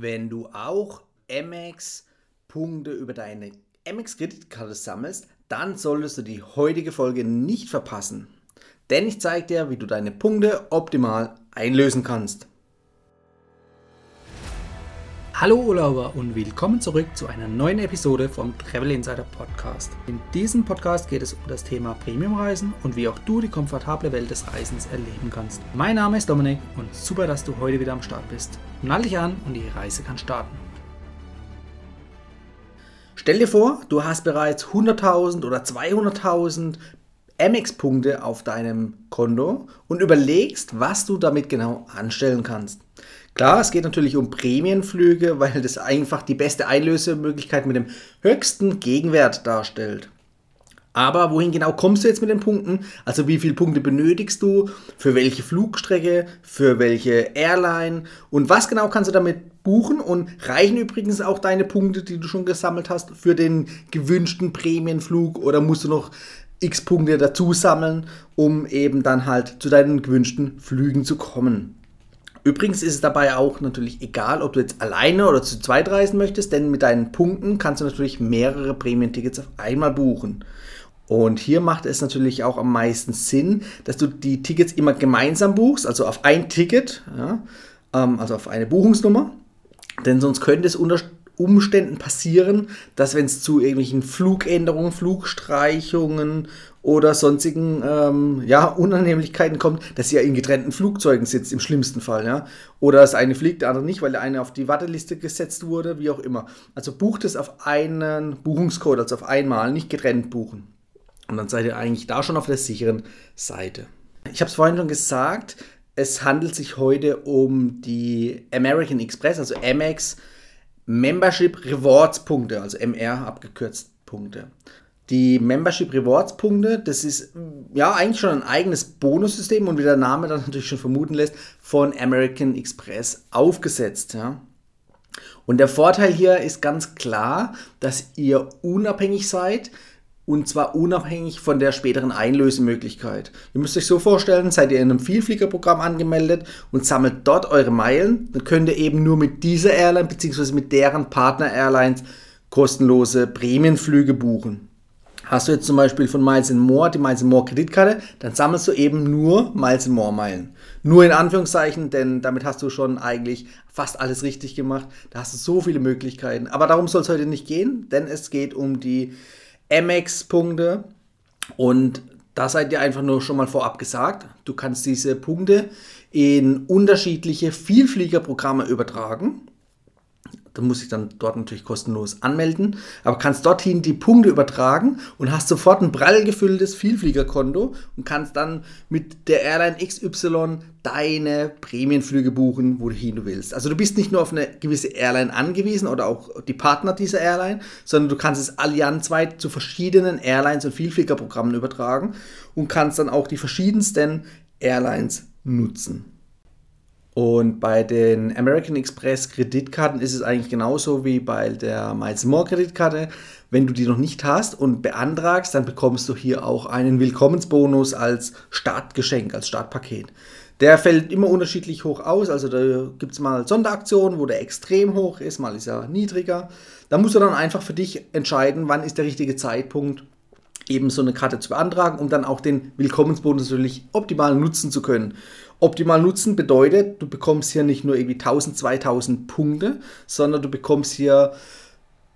Wenn du auch Amex-Punkte über deine Amex-Kreditkarte sammelst, dann solltest du die heutige Folge nicht verpassen. Denn ich zeige dir, wie du deine Punkte optimal einlösen kannst. Hallo Urlauber und willkommen zurück zu einer neuen Episode vom Travel Insider Podcast. In diesem Podcast geht es um das Thema Premiumreisen und wie auch du die komfortable Welt des Reisens erleben kannst. Mein Name ist Dominik und super, dass du heute wieder am Start bist. Nall dich an und die Reise kann starten. Stell dir vor, du hast bereits 100.000 oder 200.000 Amex-Punkte auf deinem Konto und überlegst, was du damit genau anstellen kannst. Klar, es geht natürlich um Prämienflüge, weil das einfach die beste Einlösemöglichkeit mit dem höchsten Gegenwert darstellt. Aber wohin genau kommst du jetzt mit den Punkten? Also wie viele Punkte benötigst du? Für welche Flugstrecke? Für welche Airline? Und was genau kannst du damit buchen? Und reichen übrigens auch deine Punkte, die du schon gesammelt hast, für den gewünschten Prämienflug? Oder musst du noch x Punkte dazu sammeln, um eben dann halt zu deinen gewünschten Flügen zu kommen? Übrigens ist es dabei auch natürlich egal, ob du jetzt alleine oder zu zweit reisen möchtest, denn mit deinen Punkten kannst du natürlich mehrere Prämientickets auf einmal buchen. Und hier macht es natürlich auch am meisten Sinn, dass du die Tickets immer gemeinsam buchst, also auf ein Ticket, ja, ähm, also auf eine Buchungsnummer. Denn sonst könnte es unter Umständen passieren, dass wenn es zu irgendwelchen Flugänderungen, Flugstreichungen oder sonstigen ähm, ja, Unannehmlichkeiten kommt, dass ihr in getrennten Flugzeugen sitzt, im schlimmsten Fall. Ja? Oder das eine fliegt, der andere nicht, weil der eine auf die Warteliste gesetzt wurde, wie auch immer. Also bucht es auf einen Buchungscode, also auf einmal, nicht getrennt buchen. Und dann seid ihr eigentlich da schon auf der sicheren Seite. Ich habe es vorhin schon gesagt, es handelt sich heute um die American Express, also Amex Membership Rewards Punkte, also MR abgekürzt Punkte. Die Membership Rewards Punkte, das ist ja eigentlich schon ein eigenes Bonussystem und wie der Name dann natürlich schon vermuten lässt, von American Express aufgesetzt. Ja. Und der Vorteil hier ist ganz klar, dass ihr unabhängig seid und zwar unabhängig von der späteren Einlösemöglichkeit. Ihr müsst euch so vorstellen, seid ihr in einem Vielfliegerprogramm angemeldet und sammelt dort eure Meilen, dann könnt ihr eben nur mit dieser Airline bzw. mit deren Partner Airlines kostenlose Prämienflüge buchen. Hast du jetzt zum Beispiel von Miles More die Miles More Kreditkarte, dann sammelst du eben nur Miles More Meilen. Nur in Anführungszeichen, denn damit hast du schon eigentlich fast alles richtig gemacht. Da hast du so viele Möglichkeiten. Aber darum soll es heute nicht gehen, denn es geht um die Amex-Punkte. Und da seid ihr einfach nur schon mal vorab gesagt, du kannst diese Punkte in unterschiedliche Vielfliegerprogramme übertragen. Du musst dich dann dort natürlich kostenlos anmelden, aber kannst dorthin die Punkte übertragen und hast sofort ein prall gefülltes Vielfliegerkonto und kannst dann mit der Airline XY deine Prämienflüge buchen, wohin du willst. Also du bist nicht nur auf eine gewisse Airline angewiesen oder auch die Partner dieser Airline, sondern du kannst es allianzweit zu verschiedenen Airlines und Vielfliegerprogrammen übertragen und kannst dann auch die verschiedensten Airlines nutzen. Und bei den American Express Kreditkarten ist es eigentlich genauso wie bei der Miles More Kreditkarte. Wenn du die noch nicht hast und beantragst, dann bekommst du hier auch einen Willkommensbonus als Startgeschenk, als Startpaket. Der fällt immer unterschiedlich hoch aus. Also da gibt es mal Sonderaktionen, wo der extrem hoch ist, mal ist er niedriger. Da musst du dann einfach für dich entscheiden, wann ist der richtige Zeitpunkt, eben so eine Karte zu beantragen, um dann auch den Willkommensbonus natürlich optimal nutzen zu können. Optimal nutzen bedeutet, du bekommst hier nicht nur irgendwie 1000, 2000 Punkte, sondern du bekommst hier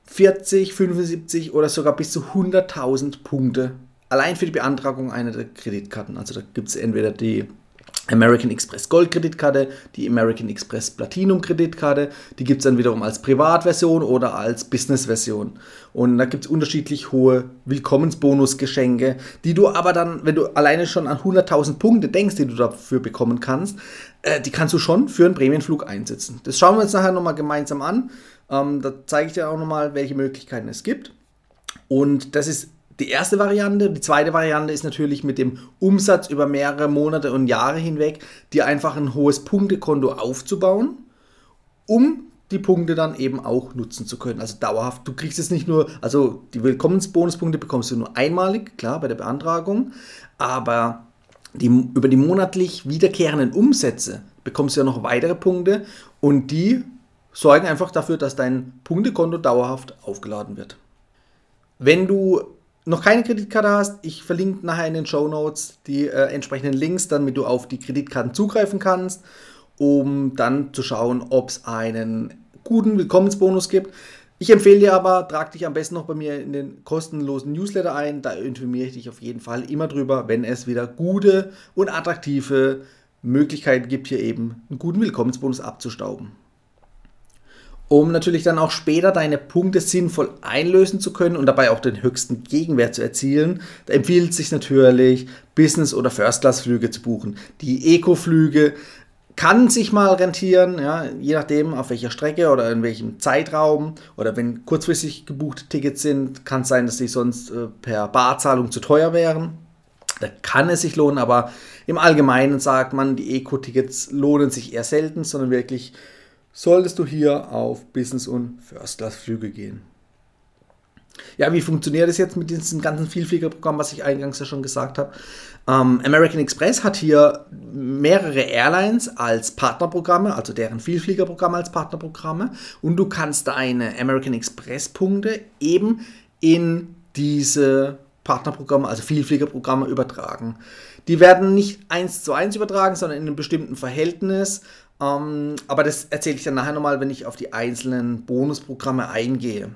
40, 75 oder sogar bis zu 100.000 Punkte allein für die Beantragung einer der Kreditkarten. Also da gibt es entweder die American Express Gold Kreditkarte, die American Express Platinum Kreditkarte. Die gibt es dann wiederum als Privatversion oder als Business-Version. Und da gibt es unterschiedlich hohe Willkommensbonusgeschenke, die du aber dann, wenn du alleine schon an 100.000 Punkte denkst, die du dafür bekommen kannst, äh, die kannst du schon für einen Prämienflug einsetzen. Das schauen wir uns nachher nochmal gemeinsam an. Ähm, da zeige ich dir auch nochmal, welche Möglichkeiten es gibt. Und das ist die erste Variante. Die zweite Variante ist natürlich mit dem Umsatz über mehrere Monate und Jahre hinweg, dir einfach ein hohes Punktekonto aufzubauen, um die Punkte dann eben auch nutzen zu können. Also dauerhaft. Du kriegst es nicht nur, also die Willkommensbonuspunkte bekommst du nur einmalig, klar, bei der Beantragung, aber die, über die monatlich wiederkehrenden Umsätze bekommst du ja noch weitere Punkte und die sorgen einfach dafür, dass dein Punktekonto dauerhaft aufgeladen wird. Wenn du noch keine Kreditkarte hast, ich verlinke nachher in den Show Notes die äh, entsprechenden Links, damit du auf die Kreditkarten zugreifen kannst, um dann zu schauen, ob es einen guten Willkommensbonus gibt. Ich empfehle dir aber, trag dich am besten noch bei mir in den kostenlosen Newsletter ein. Da informiere ich dich auf jeden Fall immer drüber, wenn es wieder gute und attraktive Möglichkeiten gibt, hier eben einen guten Willkommensbonus abzustauben um natürlich dann auch später deine Punkte sinnvoll einlösen zu können und dabei auch den höchsten Gegenwert zu erzielen, empfiehlt sich natürlich, Business- oder First-Class-Flüge zu buchen. Die Eco-Flüge kann sich mal rentieren, ja, je nachdem auf welcher Strecke oder in welchem Zeitraum oder wenn kurzfristig gebuchte Tickets sind, kann es sein, dass sie sonst äh, per Barzahlung zu teuer wären. Da kann es sich lohnen, aber im Allgemeinen sagt man, die Eco-Tickets lohnen sich eher selten, sondern wirklich solltest du hier auf Business- und First-Class-Flüge gehen. Ja, wie funktioniert das jetzt mit diesem ganzen Vielfliegerprogramm, was ich eingangs ja schon gesagt habe? Ähm, American Express hat hier mehrere Airlines als Partnerprogramme, also deren Vielfliegerprogramme als Partnerprogramme. Und du kannst deine American Express-Punkte eben in diese Partnerprogramme, also Vielfliegerprogramme übertragen. Die werden nicht eins zu eins übertragen, sondern in einem bestimmten Verhältnis. Ähm, aber das erzähle ich dann nachher nochmal, wenn ich auf die einzelnen Bonusprogramme eingehe.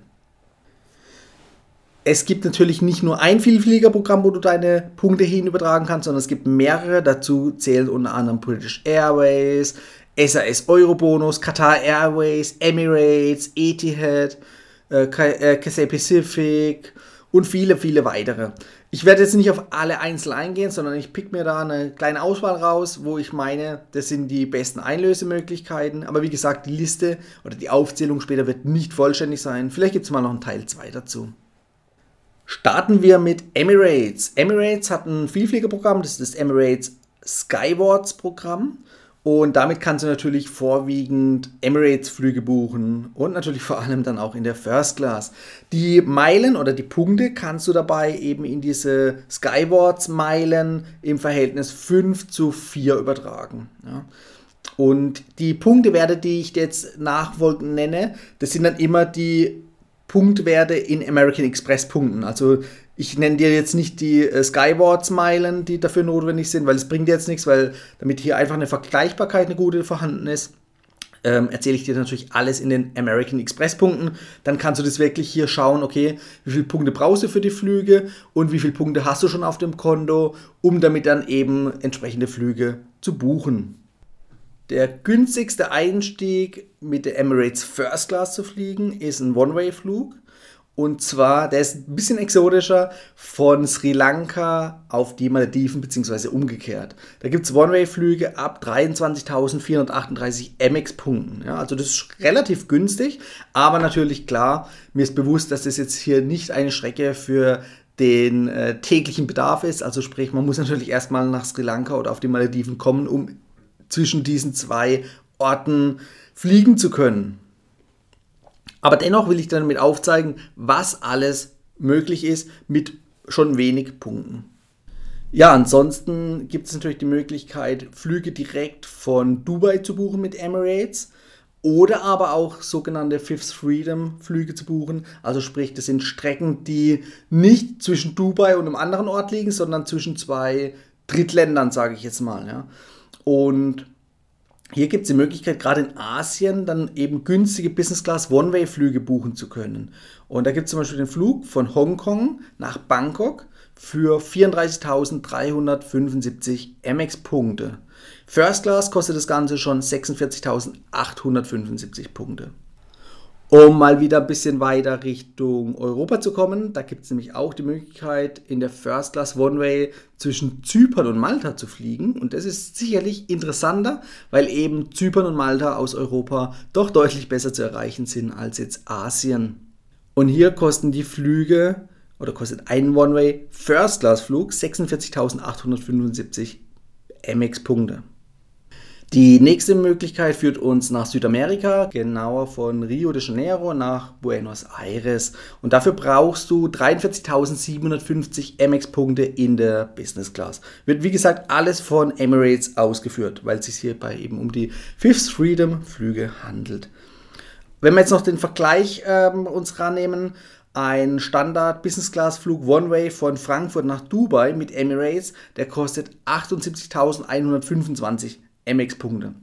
Es gibt natürlich nicht nur ein Vielfliegerprogramm, wo du deine Punkte hin übertragen kannst, sondern es gibt mehrere. Dazu zählen unter anderem British Airways, SAS Eurobonus, Qatar Airways, Emirates, Etihad, äh, Cathay äh, Pacific und viele, viele weitere. Ich werde jetzt nicht auf alle einzeln eingehen, sondern ich pick mir da eine kleine Auswahl raus, wo ich meine, das sind die besten Einlösemöglichkeiten. Aber wie gesagt, die Liste oder die Aufzählung später wird nicht vollständig sein. Vielleicht gibt es mal noch einen Teil 2 dazu. Starten wir mit Emirates. Emirates hat ein Vielfliegerprogramm, das ist das Emirates Skywards Programm. Und damit kannst du natürlich vorwiegend Emirates-Flüge buchen und natürlich vor allem dann auch in der First Class. Die Meilen oder die Punkte kannst du dabei eben in diese Skywards-Meilen im Verhältnis 5 zu 4 übertragen. Ja. Und die Punktewerte, die ich jetzt nachfolgend nenne, das sind dann immer die Punktwerte in American Express Punkten. Also ich nenne dir jetzt nicht die äh, Skywards-Meilen, die dafür notwendig sind, weil es bringt dir jetzt nichts, weil damit hier einfach eine Vergleichbarkeit, eine gute vorhanden ist, ähm, erzähle ich dir natürlich alles in den American Express-Punkten. Dann kannst du das wirklich hier schauen, okay, wie viele Punkte brauchst du für die Flüge und wie viele Punkte hast du schon auf dem Konto, um damit dann eben entsprechende Flüge zu buchen. Der günstigste Einstieg mit der Emirates First Class zu fliegen ist ein One-Way-Flug. Und zwar, der ist ein bisschen exotischer, von Sri Lanka auf die Malediven beziehungsweise umgekehrt. Da gibt es One-Way-Flüge ab 23.438 MX-Punkten. Ja, also das ist relativ günstig, aber natürlich klar, mir ist bewusst, dass das jetzt hier nicht eine Strecke für den äh, täglichen Bedarf ist. Also sprich, man muss natürlich erstmal nach Sri Lanka oder auf die Malediven kommen, um zwischen diesen zwei Orten fliegen zu können. Aber dennoch will ich damit aufzeigen, was alles möglich ist mit schon wenig Punkten. Ja, ansonsten gibt es natürlich die Möglichkeit, Flüge direkt von Dubai zu buchen mit Emirates oder aber auch sogenannte Fifth Freedom Flüge zu buchen. Also sprich, das sind Strecken, die nicht zwischen Dubai und einem anderen Ort liegen, sondern zwischen zwei Drittländern, sage ich jetzt mal. Ja. Und hier gibt es die Möglichkeit, gerade in Asien dann eben günstige Business Class One-Way-Flüge buchen zu können. Und da gibt es zum Beispiel den Flug von Hongkong nach Bangkok für 34.375 MX-Punkte. First Class kostet das Ganze schon 46.875 Punkte. Um mal wieder ein bisschen weiter Richtung Europa zu kommen, da gibt es nämlich auch die Möglichkeit, in der First Class One Way zwischen Zypern und Malta zu fliegen. Und das ist sicherlich interessanter, weil eben Zypern und Malta aus Europa doch deutlich besser zu erreichen sind als jetzt Asien. Und hier kosten die Flüge oder kostet ein One Way First Class Flug 46.875 MX Punkte. Die nächste Möglichkeit führt uns nach Südamerika, genauer von Rio de Janeiro nach Buenos Aires. Und dafür brauchst du 43.750 MX-Punkte in der Business Class. Wird wie gesagt alles von Emirates ausgeführt, weil es sich hierbei eben um die Fifth Freedom Flüge handelt. Wenn wir jetzt noch den Vergleich ähm, uns rannehmen, ein Standard-Business-Class-Flug One-Way von Frankfurt nach Dubai mit Emirates, der kostet 78.125 MX-Punkte.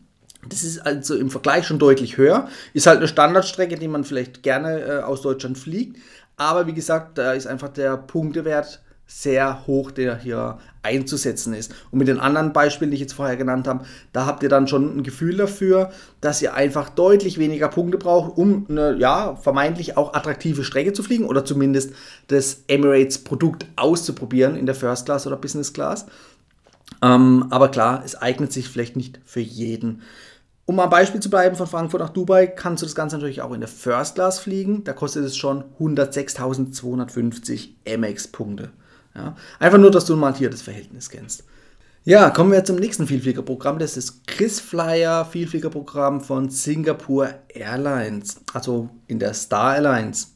Das ist also im Vergleich schon deutlich höher. Ist halt eine Standardstrecke, die man vielleicht gerne äh, aus Deutschland fliegt. Aber wie gesagt, da ist einfach der Punktewert sehr hoch, der hier einzusetzen ist. Und mit den anderen Beispielen, die ich jetzt vorher genannt habe, da habt ihr dann schon ein Gefühl dafür, dass ihr einfach deutlich weniger Punkte braucht, um eine ja, vermeintlich auch attraktive Strecke zu fliegen oder zumindest das Emirates-Produkt auszuprobieren in der First Class oder Business Class. Ähm, aber klar, es eignet sich vielleicht nicht für jeden. Um ein Beispiel zu bleiben, von Frankfurt nach Dubai kannst du das Ganze natürlich auch in der First Class fliegen. Da kostet es schon 106.250 MX-Punkte. Ja? Einfach nur, dass du mal hier das Verhältnis kennst. Ja, kommen wir zum nächsten Vielfliegerprogramm. Das ist KrisFlyer Vielfliegerprogramm von Singapore Airlines, also in der Star Airlines.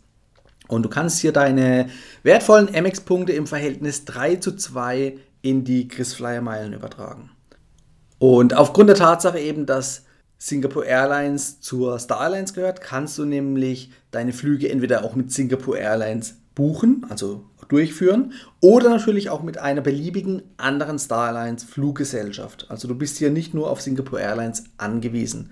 Und du kannst hier deine wertvollen MX-Punkte im Verhältnis 3 zu 2 in die KrisFlyer Meilen übertragen. Und aufgrund der Tatsache eben, dass Singapore Airlines zur Star Airlines gehört, kannst du nämlich deine Flüge entweder auch mit Singapore Airlines buchen, also durchführen oder natürlich auch mit einer beliebigen anderen Star Alliance Fluggesellschaft. Also du bist hier nicht nur auf Singapore Airlines angewiesen.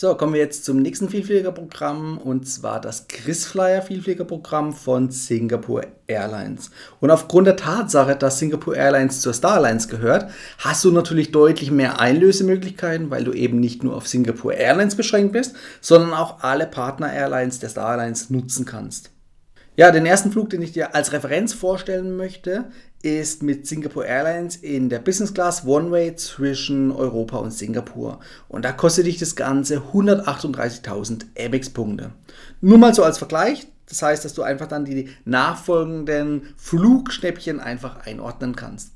So, kommen wir jetzt zum nächsten Vielfliegerprogramm und zwar das KrisFlyer Vielfliegerprogramm von Singapore Airlines. Und aufgrund der Tatsache, dass Singapore Airlines zur Star Alliance gehört, hast du natürlich deutlich mehr Einlösemöglichkeiten, weil du eben nicht nur auf Singapore Airlines beschränkt bist, sondern auch alle Partner Airlines der Star Alliance nutzen kannst. Ja, den ersten Flug, den ich dir als Referenz vorstellen möchte, ist mit Singapore Airlines in der Business Class One-Way zwischen Europa und Singapur. Und da kostet dich das Ganze 138.000 MX-Punkte. Nur mal so als Vergleich. Das heißt, dass du einfach dann die nachfolgenden Flugschnäppchen einfach einordnen kannst.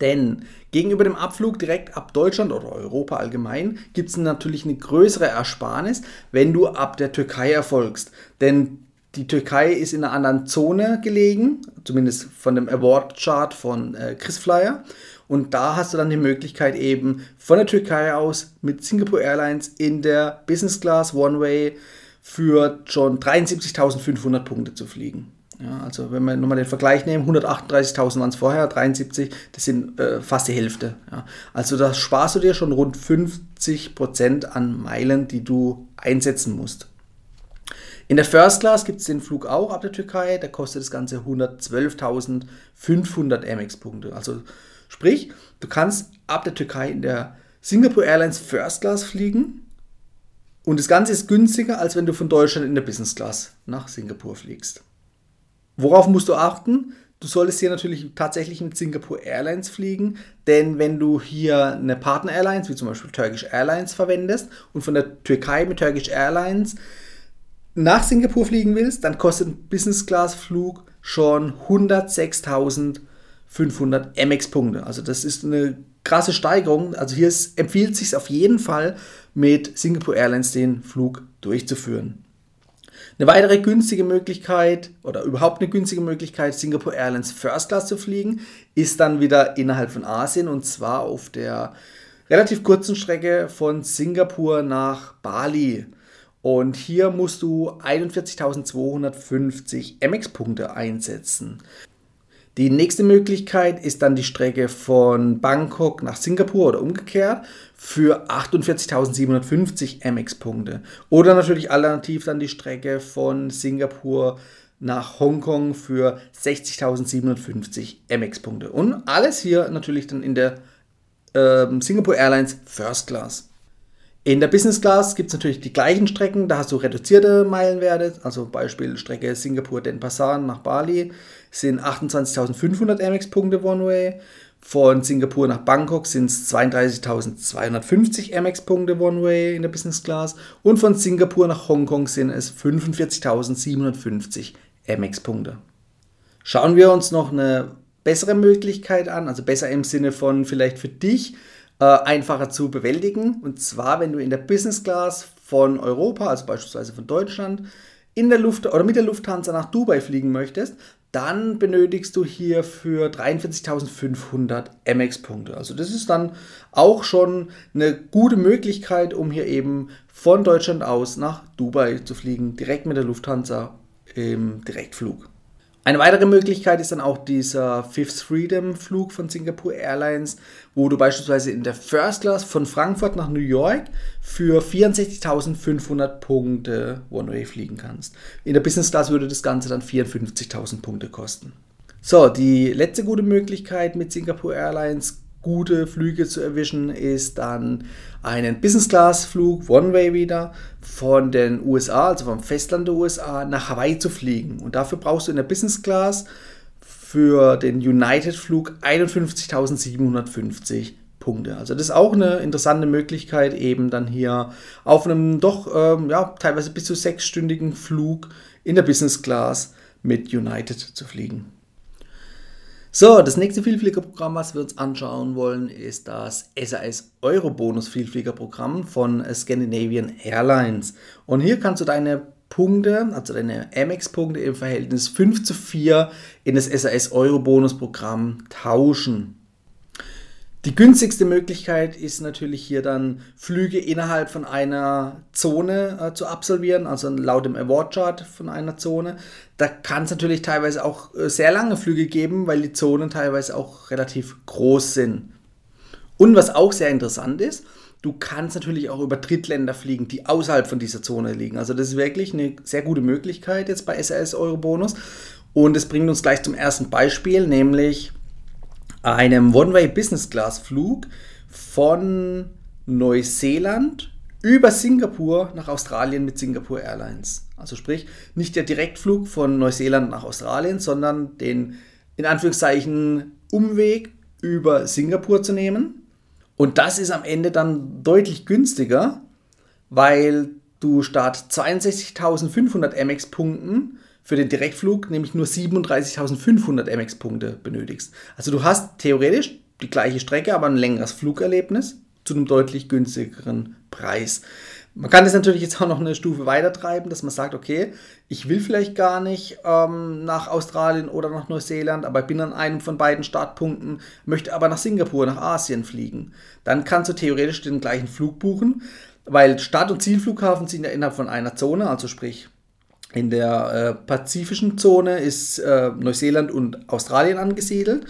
Denn gegenüber dem Abflug direkt ab Deutschland oder Europa allgemein gibt es natürlich eine größere Ersparnis, wenn du ab der Türkei erfolgst. Denn die Türkei ist in einer anderen Zone gelegen, zumindest von dem Award-Chart von äh, Chris Flyer. Und da hast du dann die Möglichkeit eben von der Türkei aus mit Singapore Airlines in der Business Class One-Way für schon 73.500 Punkte zu fliegen. Ja, also wenn wir nochmal den Vergleich nehmen, 138.000 waren es vorher, 73, das sind äh, fast die Hälfte. Ja. Also da sparst du dir schon rund 50% an Meilen, die du einsetzen musst. In der First Class gibt es den Flug auch ab der Türkei, da kostet das Ganze 112.500 MX-Punkte. Also sprich, du kannst ab der Türkei in der Singapore Airlines First Class fliegen und das Ganze ist günstiger, als wenn du von Deutschland in der Business Class nach Singapur fliegst. Worauf musst du achten? Du solltest hier natürlich tatsächlich mit Singapore Airlines fliegen, denn wenn du hier eine Partner Airlines, wie zum Beispiel Turkish Airlines, verwendest und von der Türkei mit Turkish Airlines nach Singapur fliegen willst, dann kostet ein Business-Class-Flug schon 106.500 MX-Punkte. Also das ist eine krasse Steigerung. Also hier ist, empfiehlt es sich auf jeden Fall, mit Singapore Airlines den Flug durchzuführen. Eine weitere günstige Möglichkeit oder überhaupt eine günstige Möglichkeit, Singapore Airlines First Class zu fliegen, ist dann wieder innerhalb von Asien und zwar auf der relativ kurzen Strecke von Singapur nach Bali. Und hier musst du 41.250 MX-Punkte einsetzen. Die nächste Möglichkeit ist dann die Strecke von Bangkok nach Singapur oder umgekehrt für 48.750 MX-Punkte. Oder natürlich alternativ dann die Strecke von Singapur nach Hongkong für 60.750 MX-Punkte. Und alles hier natürlich dann in der äh, Singapore Airlines First Class. In der Business Class gibt es natürlich die gleichen Strecken, da hast du reduzierte Meilenwerte, also Beispiel Strecke Singapur-Denpasar nach Bali sind 28.500 MX-Punkte One-Way, von Singapur nach Bangkok sind es 32.250 MX-Punkte One-Way in der Business Class. Und von Singapur nach Hongkong sind es 45.750 MX-Punkte. Schauen wir uns noch eine bessere Möglichkeit an, also besser im Sinne von vielleicht für dich, äh, einfacher zu bewältigen. Und zwar, wenn du in der Business Class von Europa, also beispielsweise von Deutschland, in der Luft oder mit der Lufthansa nach Dubai fliegen möchtest, dann benötigst du hier für 43.500 MX-Punkte. Also das ist dann auch schon eine gute Möglichkeit, um hier eben von Deutschland aus nach Dubai zu fliegen, direkt mit der Lufthansa im Direktflug. Eine weitere Möglichkeit ist dann auch dieser Fifth Freedom Flug von Singapore Airlines, wo du beispielsweise in der First Class von Frankfurt nach New York für 64.500 Punkte One-Way fliegen kannst. In der Business Class würde das Ganze dann 54.000 Punkte kosten. So, die letzte gute Möglichkeit mit Singapore Airlines gute Flüge zu erwischen, ist dann einen Business-Class-Flug, One-Way wieder, von den USA, also vom Festland der USA, nach Hawaii zu fliegen. Und dafür brauchst du in der Business-Class für den United-Flug 51.750 Punkte. Also das ist auch eine interessante Möglichkeit, eben dann hier auf einem doch ähm, ja, teilweise bis zu sechsstündigen Flug in der Business Class mit United zu fliegen. So, das nächste Vielfliegerprogramm, was wir uns anschauen wollen, ist das SAS Eurobonus Vielfliegerprogramm von Scandinavian Airlines. Und hier kannst du deine Punkte, also deine Amex-Punkte im Verhältnis 5 zu 4 in das SAS Eurobonus Programm tauschen. Die günstigste Möglichkeit ist natürlich hier dann Flüge innerhalb von einer Zone äh, zu absolvieren, also laut dem Award Chart von einer Zone. Da kann es natürlich teilweise auch äh, sehr lange Flüge geben, weil die Zonen teilweise auch relativ groß sind. Und was auch sehr interessant ist, du kannst natürlich auch über Drittländer fliegen, die außerhalb von dieser Zone liegen. Also das ist wirklich eine sehr gute Möglichkeit jetzt bei SAS Eurobonus. Und es bringt uns gleich zum ersten Beispiel, nämlich einem One-Way Business Class Flug von Neuseeland über Singapur nach Australien mit Singapore Airlines. Also sprich, nicht der Direktflug von Neuseeland nach Australien, sondern den in Anführungszeichen Umweg über Singapur zu nehmen. Und das ist am Ende dann deutlich günstiger, weil du statt 62.500 MX-Punkten für den Direktflug nämlich nur 37.500 MX-Punkte benötigst. Also du hast theoretisch die gleiche Strecke, aber ein längeres Flugerlebnis zu einem deutlich günstigeren Preis. Man kann das natürlich jetzt auch noch eine Stufe weiter treiben, dass man sagt, okay, ich will vielleicht gar nicht ähm, nach Australien oder nach Neuseeland, aber ich bin an einem von beiden Startpunkten, möchte aber nach Singapur, nach Asien fliegen. Dann kannst du theoretisch den gleichen Flug buchen, weil Start- und Zielflughafen sind ja innerhalb von einer Zone, also sprich in der äh, pazifischen Zone ist äh, Neuseeland und Australien angesiedelt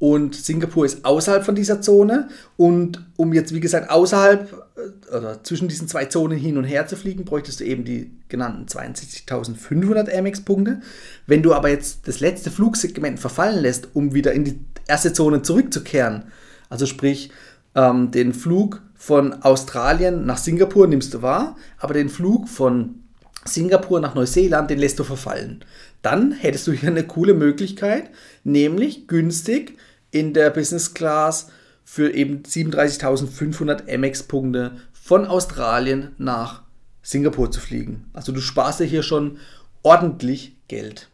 und Singapur ist außerhalb von dieser Zone. Und um jetzt, wie gesagt, außerhalb äh, oder zwischen diesen zwei Zonen hin und her zu fliegen, bräuchtest du eben die genannten 62.500 Amex-Punkte. Wenn du aber jetzt das letzte Flugsegment verfallen lässt, um wieder in die erste Zone zurückzukehren, also sprich ähm, den Flug von Australien nach Singapur nimmst du wahr, aber den Flug von Singapur nach Neuseeland, den lässt du verfallen. Dann hättest du hier eine coole Möglichkeit, nämlich günstig in der Business Class für eben 37.500 MX-Punkte von Australien nach Singapur zu fliegen. Also du sparst dir hier schon ordentlich Geld.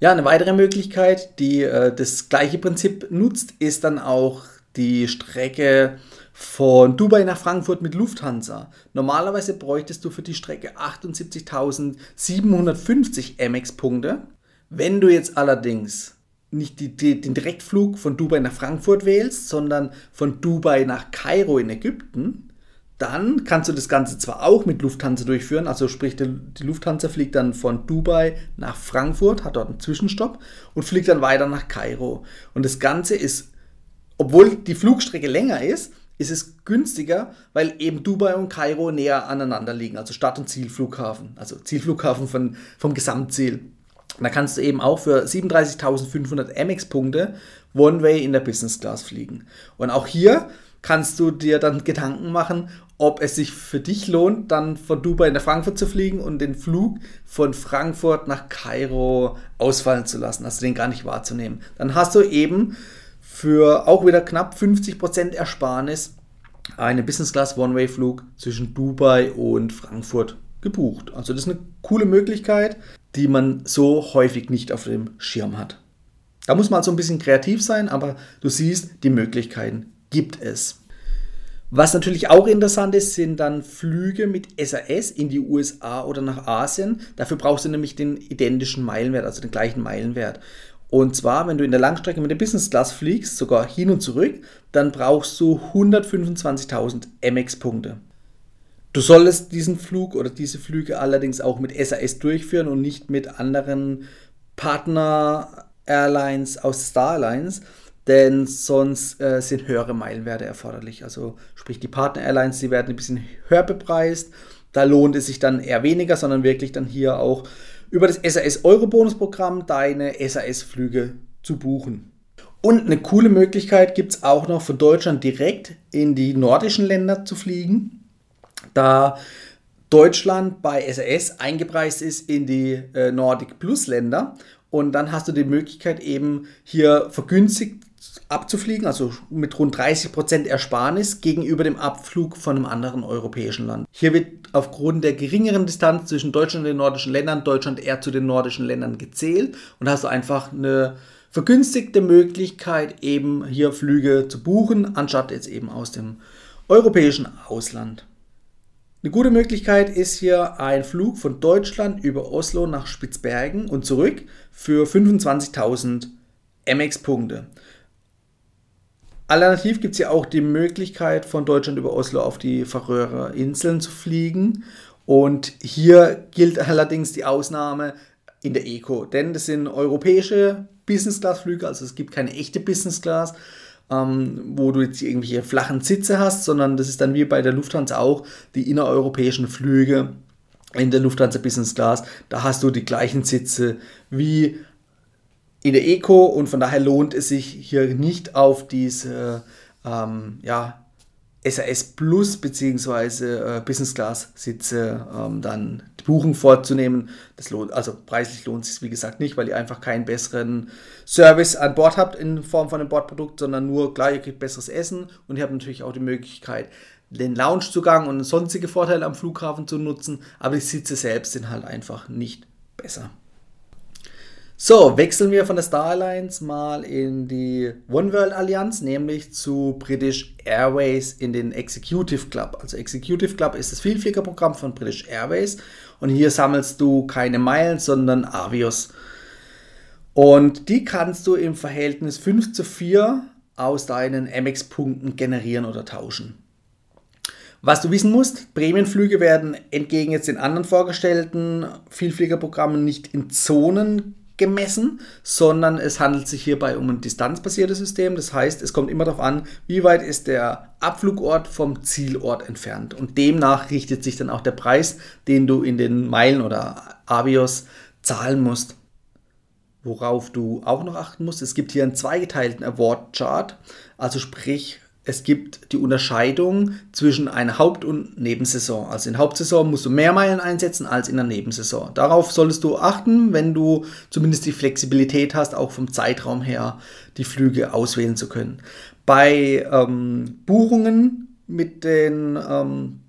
Ja, eine weitere Möglichkeit, die äh, das gleiche Prinzip nutzt, ist dann auch die Strecke von Dubai nach Frankfurt mit Lufthansa. Normalerweise bräuchtest du für die Strecke 78.750 MX-Punkte. Wenn du jetzt allerdings nicht die, die, den Direktflug von Dubai nach Frankfurt wählst, sondern von Dubai nach Kairo in Ägypten, dann kannst du das Ganze zwar auch mit Lufthansa durchführen, also sprich die, die Lufthansa fliegt dann von Dubai nach Frankfurt, hat dort einen Zwischenstopp und fliegt dann weiter nach Kairo. Und das Ganze ist, obwohl die Flugstrecke länger ist, ist es günstiger, weil eben Dubai und Kairo näher aneinander liegen, also Start- und Zielflughafen, also Zielflughafen von, vom Gesamtziel. Da kannst du eben auch für 37.500 MX-Punkte One-Way in der Business Class fliegen. Und auch hier kannst du dir dann Gedanken machen, ob es sich für dich lohnt, dann von Dubai nach Frankfurt zu fliegen und den Flug von Frankfurt nach Kairo ausfallen zu lassen, also den gar nicht wahrzunehmen. Dann hast du eben für auch wieder knapp 50% Ersparnis einen Business Class One-Way-Flug zwischen Dubai und Frankfurt gebucht. Also das ist eine coole Möglichkeit, die man so häufig nicht auf dem Schirm hat. Da muss man also ein bisschen kreativ sein, aber du siehst, die Möglichkeiten gibt es. Was natürlich auch interessant ist, sind dann Flüge mit SAS in die USA oder nach Asien. Dafür brauchst du nämlich den identischen Meilenwert, also den gleichen Meilenwert. Und zwar, wenn du in der Langstrecke mit der Business Class fliegst, sogar hin und zurück, dann brauchst du 125.000 MX-Punkte. Du solltest diesen Flug oder diese Flüge allerdings auch mit SAS durchführen und nicht mit anderen Partner-Airlines aus Star Alliance, denn sonst äh, sind höhere Meilenwerte erforderlich. Also sprich die Partner-Airlines, die werden ein bisschen höher bepreist. Da lohnt es sich dann eher weniger, sondern wirklich dann hier auch über das SAS Euro Bonusprogramm deine SAS-Flüge zu buchen. Und eine coole Möglichkeit gibt es auch noch von Deutschland direkt in die nordischen Länder zu fliegen, da Deutschland bei SAS eingepreist ist in die äh, Nordic Plus Länder. Und dann hast du die Möglichkeit eben hier vergünstigt abzufliegen, also mit rund 30% Ersparnis gegenüber dem Abflug von einem anderen europäischen Land. Hier wird aufgrund der geringeren Distanz zwischen Deutschland und den nordischen Ländern Deutschland eher zu den nordischen Ländern gezählt und hast du einfach eine vergünstigte Möglichkeit, eben hier Flüge zu buchen, anstatt jetzt eben aus dem europäischen Ausland. Eine gute Möglichkeit ist hier ein Flug von Deutschland über Oslo nach Spitzbergen und zurück für 25.000 MX-Punkte. Alternativ gibt es ja auch die Möglichkeit, von Deutschland über Oslo auf die Färöer Inseln zu fliegen. Und hier gilt allerdings die Ausnahme in der Eco, denn das sind europäische Business-Class-Flüge, also es gibt keine echte Business-Class, ähm, wo du jetzt irgendwelche flachen Sitze hast, sondern das ist dann wie bei der Lufthansa auch die innereuropäischen Flüge in der Lufthansa Business Class. Da hast du die gleichen Sitze wie in der Eco und von daher lohnt es sich hier nicht auf diese ähm, ja, SAS Plus bzw. Äh, Business Class Sitze ähm, dann die Buchung vorzunehmen. Das lohnt, also preislich lohnt es sich wie gesagt nicht, weil ihr einfach keinen besseren Service an Bord habt in Form von einem Bordprodukt, sondern nur klar, ihr kriegt besseres Essen und ihr habt natürlich auch die Möglichkeit, den Loungezugang und sonstige Vorteile am Flughafen zu nutzen, aber die Sitze selbst sind halt einfach nicht besser. So, wechseln wir von der Star Alliance mal in die One World Allianz, nämlich zu British Airways in den Executive Club. Also Executive Club ist das Vielfliegerprogramm von British Airways und hier sammelst du keine Meilen, sondern Avios. Und die kannst du im Verhältnis 5 zu 4 aus deinen MX-Punkten generieren oder tauschen. Was du wissen musst, Prämienflüge werden entgegen jetzt den anderen vorgestellten Vielfliegerprogrammen nicht in Zonen gemessen, sondern es handelt sich hierbei um ein distanzbasiertes System. Das heißt, es kommt immer darauf an, wie weit ist der Abflugort vom Zielort entfernt. Und demnach richtet sich dann auch der Preis, den du in den Meilen oder Avios zahlen musst. Worauf du auch noch achten musst, es gibt hier einen zweigeteilten Award Chart, also sprich es gibt die Unterscheidung zwischen einer Haupt- und Nebensaison. Also in der Hauptsaison musst du mehr Meilen einsetzen als in der Nebensaison. Darauf solltest du achten, wenn du zumindest die Flexibilität hast, auch vom Zeitraum her die Flüge auswählen zu können. Bei ähm, Buchungen mit den ähm,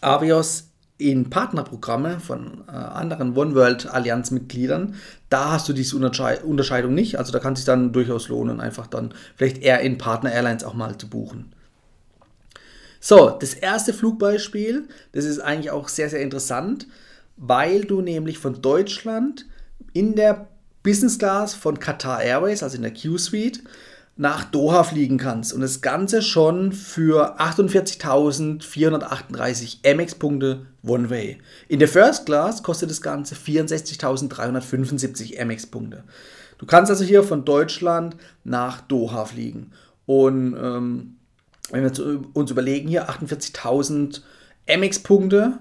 Avios in Partnerprogramme von äh, anderen One World Allianz Mitgliedern, da hast du diese Unterscheidung nicht. Also da kann es sich dann durchaus lohnen, einfach dann vielleicht eher in Partner Airlines auch mal zu buchen. So, das erste Flugbeispiel, das ist eigentlich auch sehr, sehr interessant, weil du nämlich von Deutschland in der Business Class von Qatar Airways, also in der Q-Suite, nach Doha fliegen kannst. Und das Ganze schon für 48.438 MX-Punkte One-Way. In der First Class kostet das Ganze 64.375 MX-Punkte. Du kannst also hier von Deutschland nach Doha fliegen. Und ähm, wenn wir uns überlegen, hier 48.000 MX-Punkte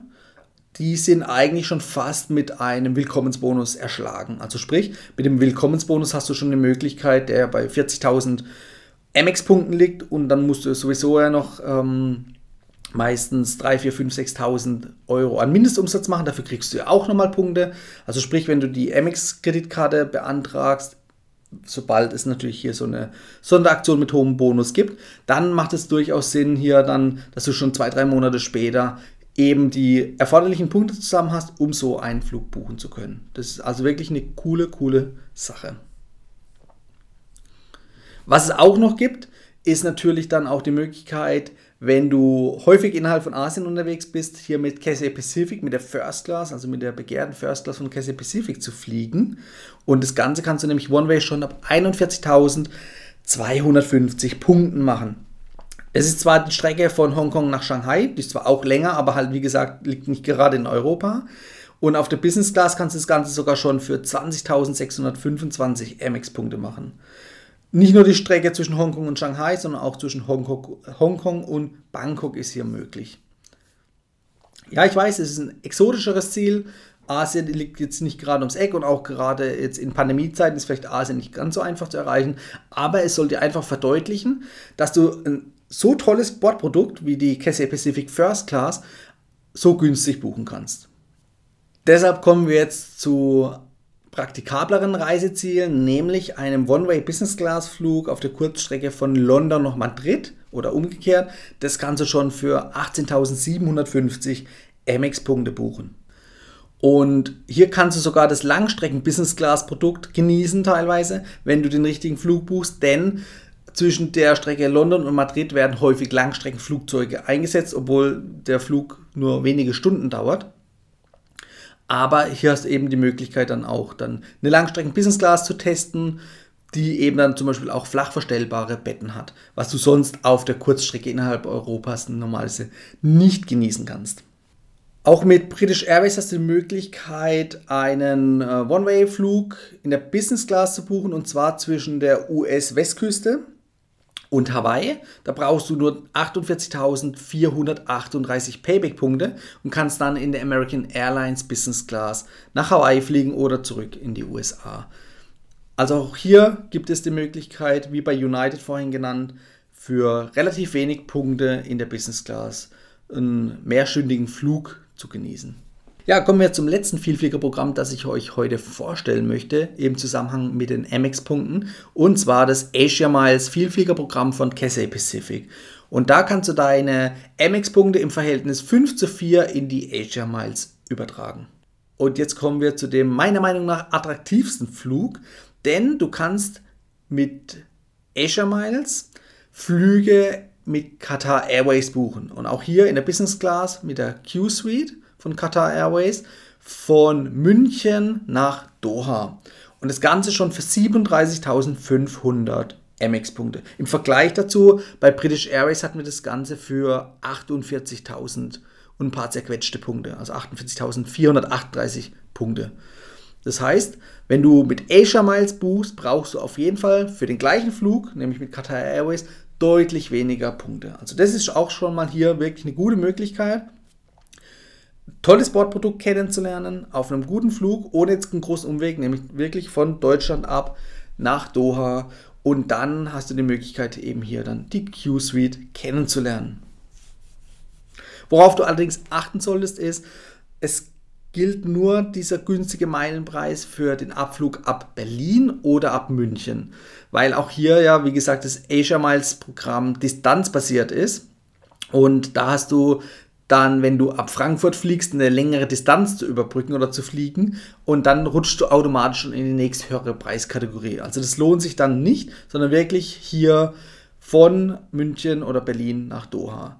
die sind eigentlich schon fast mit einem Willkommensbonus erschlagen. Also sprich, mit dem Willkommensbonus hast du schon eine Möglichkeit, der bei 40.000 MX-Punkten liegt und dann musst du sowieso ja noch ähm, meistens 3, 4, 5, 6.000 Euro an Mindestumsatz machen. Dafür kriegst du ja auch nochmal Punkte. Also sprich, wenn du die MX-Kreditkarte beantragst, sobald es natürlich hier so eine Sonderaktion mit hohem Bonus gibt, dann macht es durchaus Sinn hier dann, dass du schon zwei, drei Monate später eben die erforderlichen Punkte zusammen hast, um so einen Flug buchen zu können. Das ist also wirklich eine coole, coole Sache. Was es auch noch gibt, ist natürlich dann auch die Möglichkeit, Wenn du häufig innerhalb von Asien unterwegs bist, hier mit Cathay Pacific, mit der First Class, also mit der begehrten First Class von Cathay Pacific zu fliegen. Und das Ganze kannst du nämlich One-Way schon ab 41.250 Punkten machen. Es ist zwar die Strecke von Hongkong nach Shanghai, die ist zwar auch länger, aber halt wie gesagt liegt nicht gerade in Europa. Und auf der Business Class kannst du das Ganze sogar schon für 20.625 MX-Punkte machen. Nicht nur die Strecke zwischen Hongkong und Shanghai, sondern auch zwischen Hongkong, Hongkong und Bangkok ist hier möglich. Ja, ich weiß, es ist ein exotischeres Ziel. Asien liegt jetzt nicht gerade ums Eck und auch gerade jetzt in Pandemiezeiten ist vielleicht Asien nicht ganz so einfach zu erreichen, aber es soll dir einfach verdeutlichen, dass du ein so tolles Bordprodukt wie die Cathay Pacific First Class so günstig buchen kannst. Deshalb kommen wir jetzt zu praktikableren Reisezielen, nämlich einem One-Way-Business-Class-Flug auf der Kurzstrecke von London nach Madrid oder umgekehrt. Das kannst du schon für 18.750 MX-Punkte buchen. Und hier kannst du sogar das Langstrecken-Business-Class-Produkt genießen teilweise, wenn du den richtigen Flug buchst, denn zwischen der Strecke London und Madrid werden häufig Langstreckenflugzeuge eingesetzt, obwohl der Flug nur wenige Stunden dauert. Aber hier hast du eben die Möglichkeit dann auch dann eine Langstrecken Business Class zu testen, die eben dann zum Beispiel auch flach verstellbare Betten hat, was du sonst auf der Kurzstrecke innerhalb Europas normalerweise nicht genießen kannst. Auch mit British Airways hast du die Möglichkeit, einen äh, One-Way-Flug in der Business Class zu buchen und zwar zwischen der US-Westküste und Hawaii. Da brauchst du nur 48.438 Payback-Punkte und kannst dann in der American Airlines Business Class nach Hawaii fliegen oder zurück in die USA. Also auch hier gibt es die Möglichkeit, wie bei United vorhin genannt, für relativ wenig Punkte in der Business Class einen mehrstündigen Flug zu genießen. Ja, kommen wir zum letzten Vielfliegerprogramm, das ich euch heute vorstellen möchte, im Zusammenhang mit den Amex-Punkten, und zwar das Asia Miles Vielfliegerprogramm von Cathay Pacific. Und da kannst du deine Amex-Punkte im Verhältnis 5 zu 4 in die Asia Miles übertragen. Und jetzt kommen wir zu dem meiner Meinung nach attraktivsten Flug, denn du kannst mit Asia Miles Flüge mit Qatar Airways buchen. Und auch hier in der Business Class mit der Q-Suite von Qatar Airways von München nach Doha. Und das Ganze schon für 37.500 MX-Punkte. Im Vergleich dazu, bei British Airways hatten wir das Ganze für 48.000 und ein paar zerquetschte Punkte, also 48.438 Punkte. Das heißt, wenn du mit Asia Miles buchst, brauchst du auf jeden Fall für den gleichen Flug, nämlich mit Qatar Airways, deutlich weniger Punkte. Also das ist auch schon mal hier wirklich eine gute Möglichkeit, tolles Bordprodukt kennenzulernen, auf einem guten Flug, ohne jetzt einen großen Umweg, nämlich wirklich von Deutschland ab nach Doha. Und dann hast du die Möglichkeit, eben hier dann die Q-Suite kennenzulernen. Worauf du allerdings achten solltest, ist, es gilt nur dieser günstige Meilenpreis für den Abflug ab Berlin oder ab München. Weil auch hier ja, wie gesagt, das Asia Miles Programm distanzbasiert ist. Und da hast du dann, wenn du ab Frankfurt fliegst, eine längere Distanz zu überbrücken oder zu fliegen und dann rutschst du automatisch in die nächsthöhere Preiskategorie. Also das lohnt sich dann nicht, sondern wirklich hier von München oder Berlin nach Doha.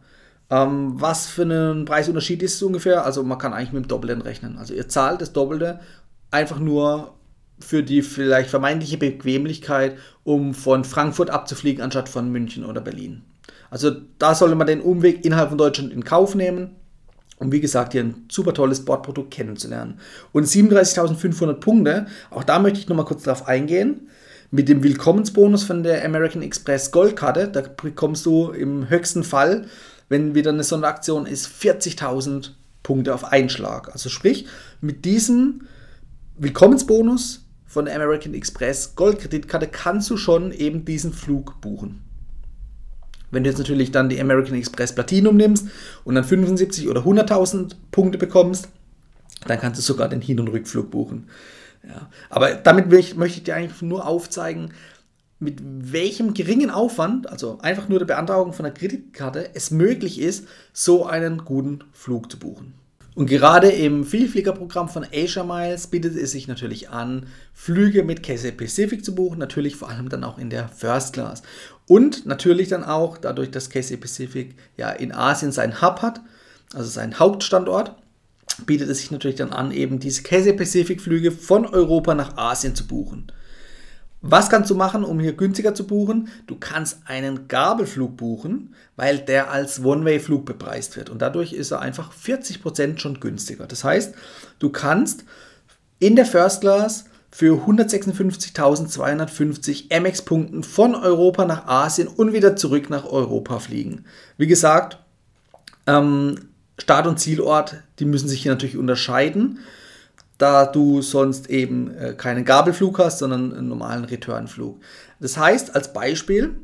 Ähm, was für einen Preisunterschied ist es ungefähr? Also man kann eigentlich mit dem Doppelten rechnen. Also ihr zahlt das Doppelte einfach nur für die vielleicht vermeintliche Bequemlichkeit, um von Frankfurt abzufliegen, anstatt von München oder Berlin. Also da sollte man den Umweg innerhalb von Deutschland in Kauf nehmen, um wie gesagt hier ein super tolles Bordprodukt kennenzulernen. Und 37.500 Punkte, auch da möchte ich nochmal kurz drauf eingehen. Mit dem Willkommensbonus von der American Express Goldkarte, da bekommst du im höchsten Fall, wenn wieder eine Sonderaktion ist, 40.000 Punkte auf Einschlag. Also sprich, mit diesem Willkommensbonus von der American Express Goldkreditkarte kannst du schon eben diesen Flug buchen. Wenn du jetzt natürlich dann die American Express Platinum nimmst und dann 75 oder 100.000 Punkte bekommst, dann kannst du sogar den Hin- und Rückflug buchen. Ja. Aber damit möchte ich dir eigentlich nur aufzeigen, mit welchem geringen Aufwand, also einfach nur der Beantragung von einer Kreditkarte, es möglich ist, so einen guten Flug zu buchen. Und gerade im Vielfliegerprogramm von Asia Miles bietet es sich natürlich an, Flüge mit Cathay Pacific zu buchen, natürlich vor allem dann auch in der First Class. Und natürlich dann auch, dadurch, dass Cathay Pacific ja in Asien seinen Hub hat, also seinen Hauptstandort, bietet es sich natürlich dann an, eben diese Cathay Pacific Flüge von Europa nach Asien zu buchen. Was kannst du machen, um hier günstiger zu buchen? Du kannst einen Gabelflug buchen, weil der als One-Way-Flug bepreist wird. Und dadurch ist er einfach 40% schon günstiger. Das heißt, du kannst in der First Class für 156.250 MX-Punkten von Europa nach Asien und wieder zurück nach Europa fliegen. Wie gesagt, ähm, Start- und Zielort, die müssen sich hier natürlich unterscheiden da du sonst eben äh, keinen Gabelflug hast, sondern einen normalen Returnflug. Das heißt, als Beispiel,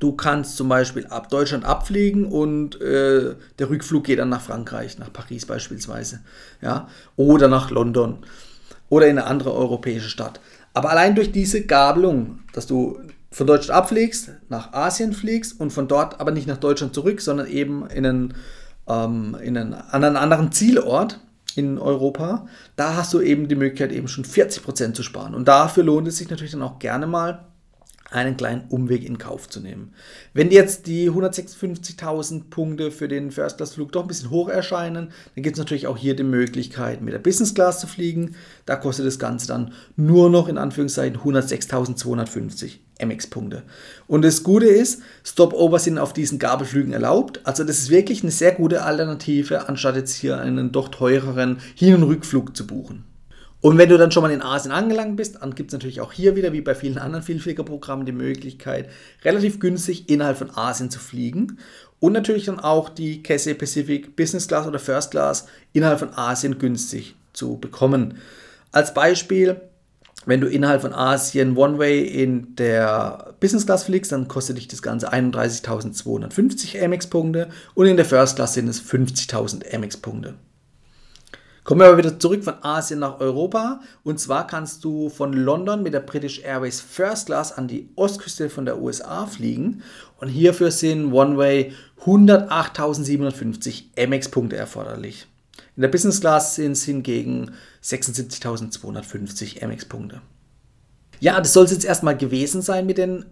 du kannst zum Beispiel ab Deutschland abfliegen und äh, der Rückflug geht dann nach Frankreich, nach Paris beispielsweise, ja, oder nach London oder in eine andere europäische Stadt. Aber allein durch diese Gabelung, dass du von Deutschland abfliegst, nach Asien fliegst und von dort aber nicht nach Deutschland zurück, sondern eben in einen, ähm, in einen, an einen anderen Zielort, in Europa, da hast du eben die Möglichkeit, eben schon 40% zu sparen. Und dafür lohnt es sich natürlich dann auch gerne mal, einen kleinen Umweg in Kauf zu nehmen. Wenn jetzt die 156.000 Punkte für den First-Class-Flug doch ein bisschen hoch erscheinen, dann gibt es natürlich auch hier die Möglichkeit, mit der Business Class zu fliegen. Da kostet das Ganze dann nur noch in Anführungszeichen 106.250 MX-Punkte. Und das Gute ist, Stopover sind auf diesen Gabelflügen erlaubt. Also das ist wirklich eine sehr gute Alternative, anstatt jetzt hier einen doch teureren Hin- und Rückflug zu buchen. Und wenn du dann schon mal in Asien angelangt bist, dann gibt es natürlich auch hier wieder, wie bei vielen anderen Vielfliegerprogrammen, die Möglichkeit, relativ günstig innerhalb von Asien zu fliegen. Und natürlich dann auch die Cathay Pacific Business Class oder First Class innerhalb von Asien günstig zu bekommen. Als Beispiel, wenn du innerhalb von Asien One-Way in der Business Class fliegst, dann kostet dich das Ganze 31.250 MX-Punkte und in der First Class sind es 50.000 MX-Punkte. Kommen wir aber wieder zurück von Asien nach Europa. Und zwar kannst du von London mit der British Airways First Class an die Ostküste von der USA fliegen. Und hierfür sind One-Way 108.750 MX-Punkte erforderlich. In der Business Class sind es hingegen 76.250 MX-Punkte. Ja, das soll es jetzt erstmal gewesen sein mit den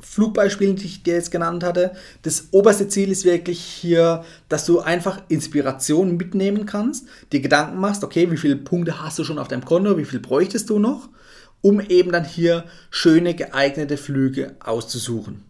Flugbeispielen, die ich dir jetzt genannt hatte. Das oberste Ziel ist wirklich hier, dass du einfach Inspiration mitnehmen kannst, dir Gedanken machst, okay, wie viele Punkte hast du schon auf deinem Konto, wie viel bräuchtest du noch, um eben dann hier schöne geeignete Flüge auszusuchen.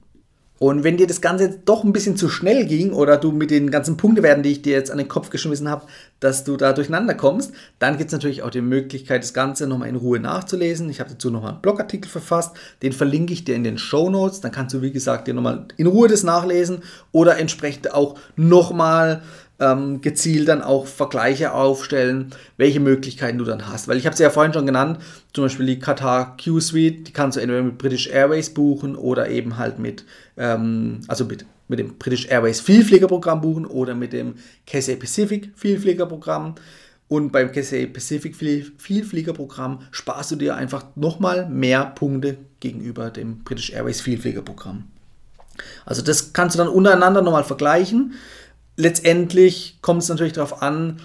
Und wenn dir das Ganze doch ein bisschen zu schnell ging oder du mit den ganzen Punktewerten, die ich dir jetzt an den Kopf geschmissen habe, dass du da durcheinander kommst, dann gibt es natürlich auch die Möglichkeit, das Ganze nochmal in Ruhe nachzulesen. Ich habe dazu nochmal einen Blogartikel verfasst, den verlinke ich dir in den Show Notes. Dann kannst du, wie gesagt, dir nochmal in Ruhe das nachlesen oder entsprechend auch nochmal ähm, gezielt dann auch Vergleiche aufstellen, welche Möglichkeiten du dann hast. Weil ich habe sie ja vorhin schon genannt, zum Beispiel die Qatar Q-Suite, die kannst du entweder mit British Airways buchen oder eben halt mit, ähm, also mit, mit dem British Airways Vielfliegerprogramm buchen oder mit dem Cathay Pacific Vielfliegerprogramm. Und beim Cathay Pacific Vielfliegerprogramm sparst du dir einfach nochmal mehr Punkte gegenüber dem British Airways Vielfliegerprogramm. Also das kannst du dann untereinander nochmal vergleichen letztendlich kommt es natürlich darauf an,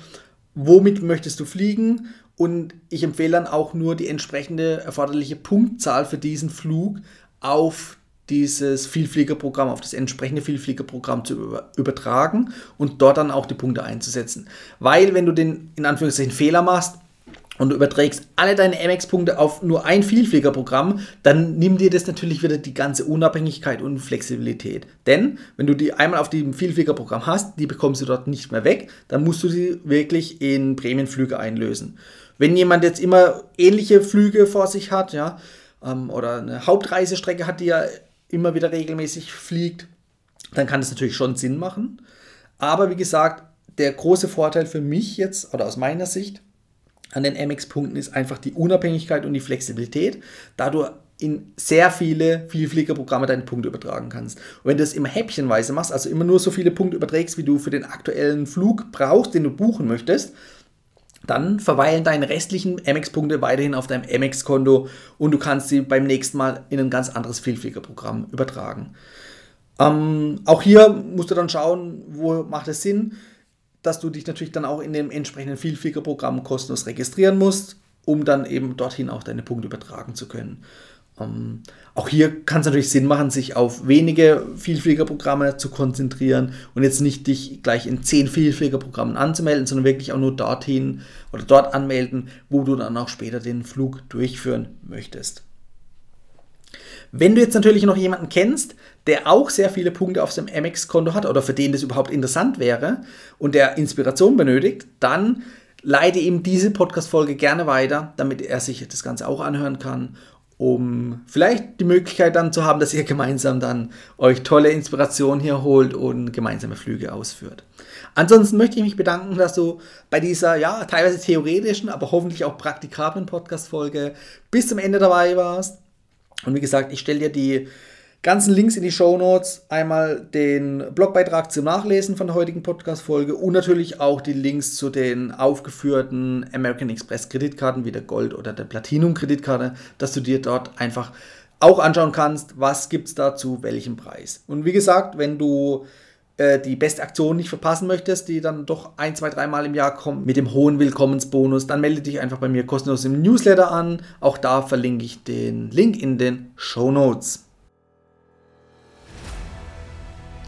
womit möchtest du fliegen und ich empfehle dann auch nur die entsprechende erforderliche Punktzahl für diesen Flug auf dieses Vielfliegerprogramm, auf das entsprechende Vielfliegerprogramm zu übertragen und dort dann auch die Punkte einzusetzen. Weil wenn du den in Anführungszeichen Fehler machst, und du überträgst alle deine MX-Punkte auf nur ein Vielfliegerprogramm, dann nimm dir das natürlich wieder die ganze Unabhängigkeit und Flexibilität. Denn wenn du die einmal auf dem Vielfliegerprogramm hast, die bekommst du dort nicht mehr weg, dann musst du sie wirklich in Prämienflüge einlösen. Wenn jemand jetzt immer ähnliche Flüge vor sich hat, ja, ähm, oder eine Hauptreisestrecke hat, die er immer wieder regelmäßig fliegt, dann kann das natürlich schon Sinn machen. Aber wie gesagt, der große Vorteil für mich jetzt, oder aus meiner Sicht, an den MX-Punkten ist einfach die Unabhängigkeit und die Flexibilität, da du in sehr viele Vielfliegerprogramme deine Punkte übertragen kannst. Und wenn du das immer häppchenweise machst, also immer nur so viele Punkte überträgst, wie du für den aktuellen Flug brauchst, den du buchen möchtest, dann verweilen deine restlichen MX-Punkte weiterhin auf deinem MX-Konto und du kannst sie beim nächsten Mal in ein ganz anderes Vielfliegerprogramm übertragen. Ähm, auch hier musst du dann schauen, wo macht es Sinn dass du dich natürlich dann auch in dem entsprechenden Vielfliegerprogramm kostenlos registrieren musst, um dann eben dorthin auch deine Punkte übertragen zu können. Ähm, auch hier kann es natürlich Sinn machen, sich auf wenige Vielfliegerprogramme zu konzentrieren und jetzt nicht dich gleich in zehn Vielfliegerprogrammen anzumelden, sondern wirklich auch nur dorthin oder dort anmelden, wo du dann auch später den Flug durchführen möchtest. Wenn du jetzt natürlich noch jemanden kennst, der auch sehr viele Punkte auf seinem Amex-Konto hat oder für den das überhaupt interessant wäre und der Inspiration benötigt, dann leite ihm diese Podcast-Folge gerne weiter, damit er sich das Ganze auch anhören kann um vielleicht die Möglichkeit dann zu haben, dass ihr gemeinsam dann euch tolle Inspiration hier holt und gemeinsame Flüge ausführt. Ansonsten möchte ich mich bedanken, dass du bei dieser, ja, teilweise theoretischen, aber hoffentlich auch praktikablen Podcast-Folge bis zum Ende dabei warst. Und wie gesagt, ich stelle dir die ganzen Links in die Show Notes. Einmal den Blogbeitrag zum Nachlesen von der heutigen Podcast-Folge und natürlich auch die Links zu den aufgeführten American Express Kreditkarten wie der Gold- oder der Platinum-Kreditkarte, dass du dir dort einfach auch anschauen kannst, was gibt es da zu welchem Preis. Und wie gesagt, wenn du äh, die beste Aktion nicht verpassen möchtest, die dann doch ein, zwei, dreimal im Jahr kommt mit dem hohen Willkommensbonus, dann melde dich einfach bei mir kostenlos im Newsletter an. Auch da verlinke ich den Link in den Show Notes.